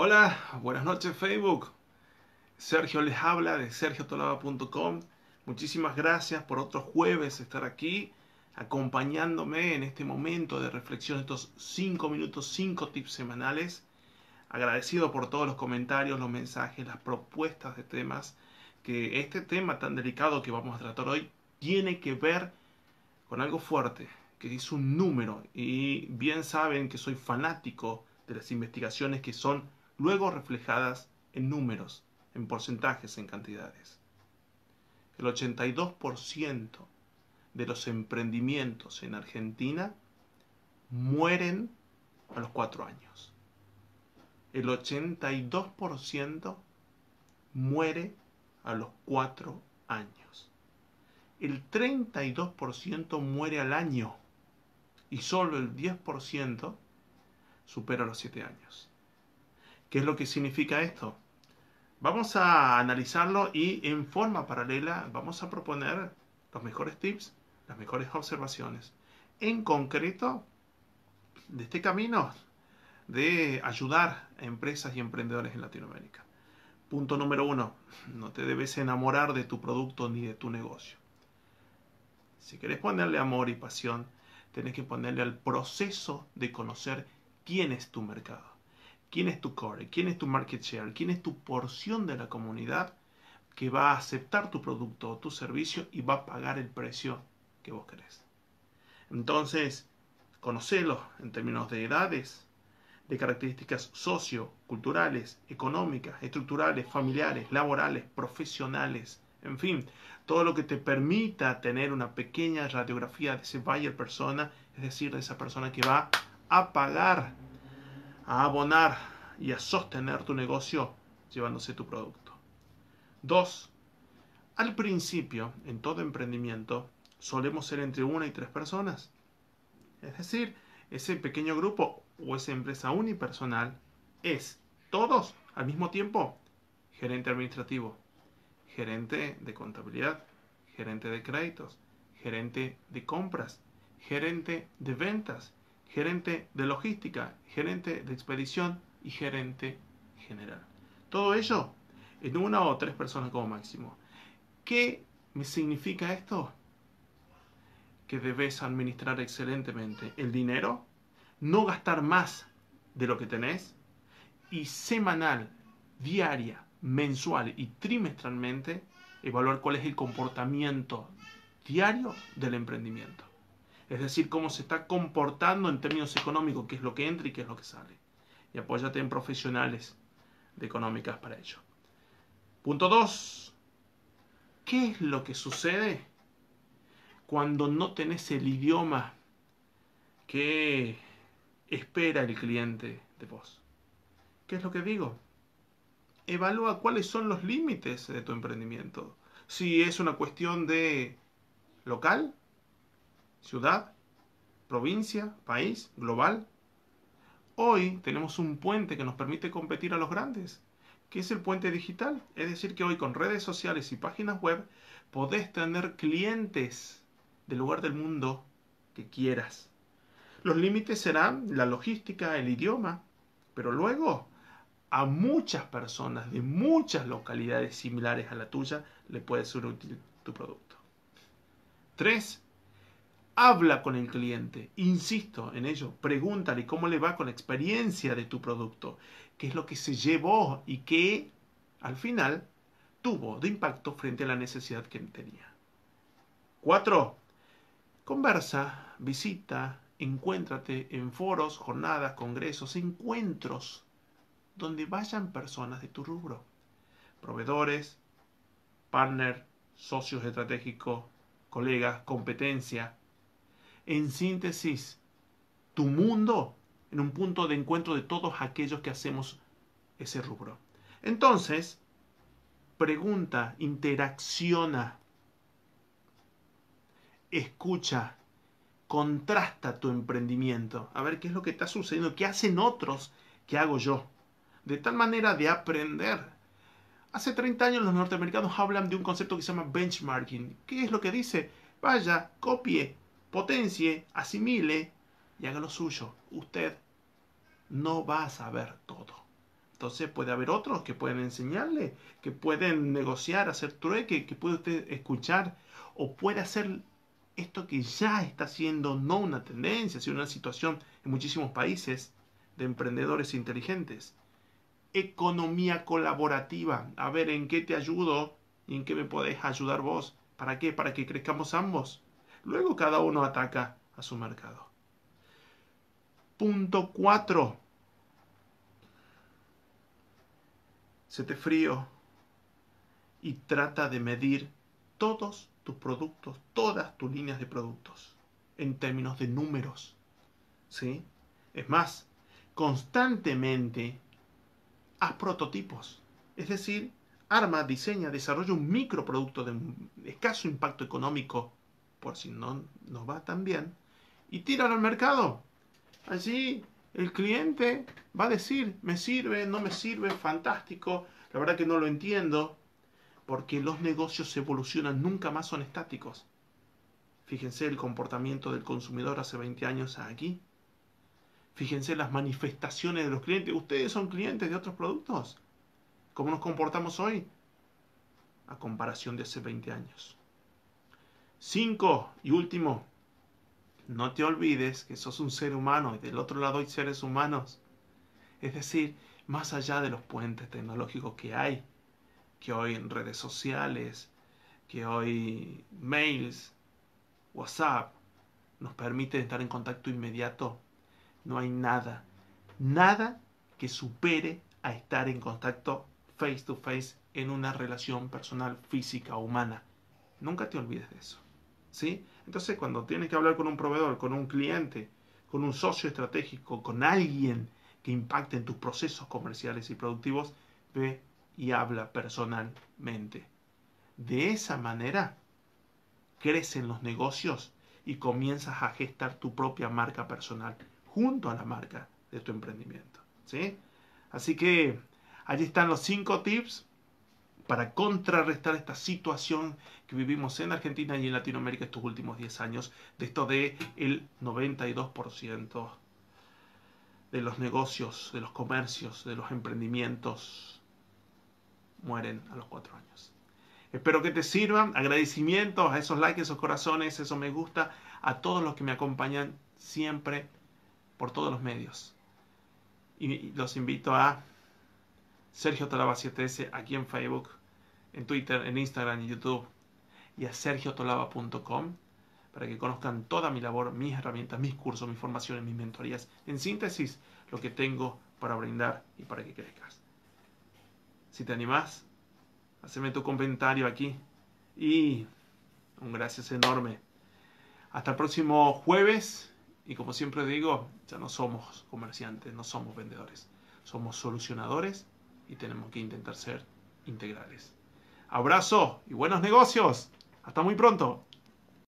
Hola, buenas noches Facebook. Sergio les habla de sergiotolaba.com. Muchísimas gracias por otro jueves estar aquí acompañándome en este momento de reflexión, estos 5 minutos, 5 tips semanales. Agradecido por todos los comentarios, los mensajes, las propuestas de temas, que este tema tan delicado que vamos a tratar hoy tiene que ver con algo fuerte, que es un número. Y bien saben que soy fanático de las investigaciones que son luego reflejadas en números, en porcentajes, en cantidades. El 82% de los emprendimientos en Argentina mueren a los cuatro años. El 82% muere a los cuatro años. El 32% muere al año y solo el 10% supera los siete años. ¿Qué es lo que significa esto? Vamos a analizarlo y en forma paralela vamos a proponer los mejores tips, las mejores observaciones. En concreto, de este camino de ayudar a empresas y emprendedores en Latinoamérica. Punto número uno, no te debes enamorar de tu producto ni de tu negocio. Si querés ponerle amor y pasión, tenés que ponerle al proceso de conocer quién es tu mercado quién es tu core, quién es tu market share, quién es tu porción de la comunidad que va a aceptar tu producto o tu servicio y va a pagar el precio que vos querés. Entonces, conocelo en términos de edades, de características socioculturales, económicas, estructurales, familiares, laborales, profesionales, en fin, todo lo que te permita tener una pequeña radiografía de ese buyer persona, es decir, de esa persona que va a pagar a abonar y a sostener tu negocio llevándose tu producto. Dos, al principio, en todo emprendimiento, solemos ser entre una y tres personas. Es decir, ese pequeño grupo o esa empresa unipersonal es todos al mismo tiempo gerente administrativo, gerente de contabilidad, gerente de créditos, gerente de compras, gerente de ventas, gerente de logística, gerente de expedición y gerente general. Todo ello en una o tres personas como máximo. ¿Qué me significa esto? Que debes administrar excelentemente el dinero, no gastar más de lo que tenés y semanal, diaria, mensual y trimestralmente evaluar cuál es el comportamiento diario del emprendimiento es decir, cómo se está comportando en términos económicos, qué es lo que entra y qué es lo que sale. Y apóyate en profesionales de económicas para ello. Punto 2. ¿Qué es lo que sucede cuando no tenés el idioma que espera el cliente de vos? ¿Qué es lo que digo? Evalúa cuáles son los límites de tu emprendimiento. Si es una cuestión de local, ciudad, provincia, país, global. Hoy tenemos un puente que nos permite competir a los grandes, que es el puente digital. Es decir, que hoy con redes sociales y páginas web podés tener clientes del lugar del mundo que quieras. Los límites serán la logística, el idioma, pero luego a muchas personas de muchas localidades similares a la tuya le puede ser útil tu producto. 3 habla con el cliente, insisto en ello, pregúntale cómo le va con la experiencia de tu producto, qué es lo que se llevó y qué al final tuvo de impacto frente a la necesidad que tenía. 4. Conversa, visita, encuéntrate en foros, jornadas, congresos, encuentros donde vayan personas de tu rubro, proveedores, partner, socios estratégicos, colegas, competencia, en síntesis, tu mundo en un punto de encuentro de todos aquellos que hacemos ese rubro. Entonces, pregunta, interacciona, escucha, contrasta tu emprendimiento, a ver qué es lo que está sucediendo, qué hacen otros, qué hago yo, de tal manera de aprender. Hace 30 años los norteamericanos hablan de un concepto que se llama benchmarking. ¿Qué es lo que dice? Vaya, copie potencie, asimile y haga lo suyo. Usted no va a saber todo. Entonces puede haber otros que pueden enseñarle, que pueden negociar, hacer trueque, que puede usted escuchar o puede hacer esto que ya está siendo no una tendencia, sino una situación en muchísimos países de emprendedores inteligentes. Economía colaborativa. A ver, ¿en qué te ayudo y en qué me podés ayudar vos? ¿Para qué? Para que crezcamos ambos. Luego cada uno ataca a su mercado. Punto 4. te frío y trata de medir todos tus productos, todas tus líneas de productos en términos de números. ¿Sí? Es más, constantemente haz prototipos. Es decir, arma, diseña, desarrolla un microproducto de escaso impacto económico, por si no nos va tan bien, y tíralo al mercado. Allí el cliente va a decir, me sirve, no me sirve, fantástico. La verdad que no lo entiendo, porque los negocios evolucionan, nunca más son estáticos. Fíjense el comportamiento del consumidor hace 20 años aquí. Fíjense las manifestaciones de los clientes. ¿Ustedes son clientes de otros productos? ¿Cómo nos comportamos hoy? A comparación de hace 20 años. Cinco y último, no te olvides que sos un ser humano y del otro lado hay seres humanos. Es decir, más allá de los puentes tecnológicos que hay, que hoy en redes sociales, que hoy mails, WhatsApp, nos permiten estar en contacto inmediato, no hay nada, nada que supere a estar en contacto face to face en una relación personal, física, humana. Nunca te olvides de eso. Entonces, cuando tienes que hablar con un proveedor, con un cliente, con un socio estratégico, con alguien que impacte en tus procesos comerciales y productivos, ve y habla personalmente. De esa manera, crecen los negocios y comienzas a gestar tu propia marca personal junto a la marca de tu emprendimiento. ¿sí? Así que allí están los cinco tips para contrarrestar esta situación que vivimos en Argentina y en Latinoamérica estos últimos 10 años, de esto de el 92% de los negocios, de los comercios, de los emprendimientos mueren a los 4 años. Espero que te sirvan. Agradecimientos a esos likes, esos corazones, esos me gusta, a todos los que me acompañan siempre por todos los medios. Y los invito a Sergio Talaba 7S aquí en Facebook, en Twitter, en Instagram y YouTube y a sergiotolaba.com para que conozcan toda mi labor, mis herramientas, mis cursos, mis formaciones, mis mentorías. En síntesis, lo que tengo para brindar y para que crezcas. Si te animás, haceme tu comentario aquí y un gracias enorme. Hasta el próximo jueves y como siempre digo, ya no somos comerciantes, no somos vendedores, somos solucionadores y tenemos que intentar ser integrales. Abrazo y buenos negocios. Hasta muy pronto.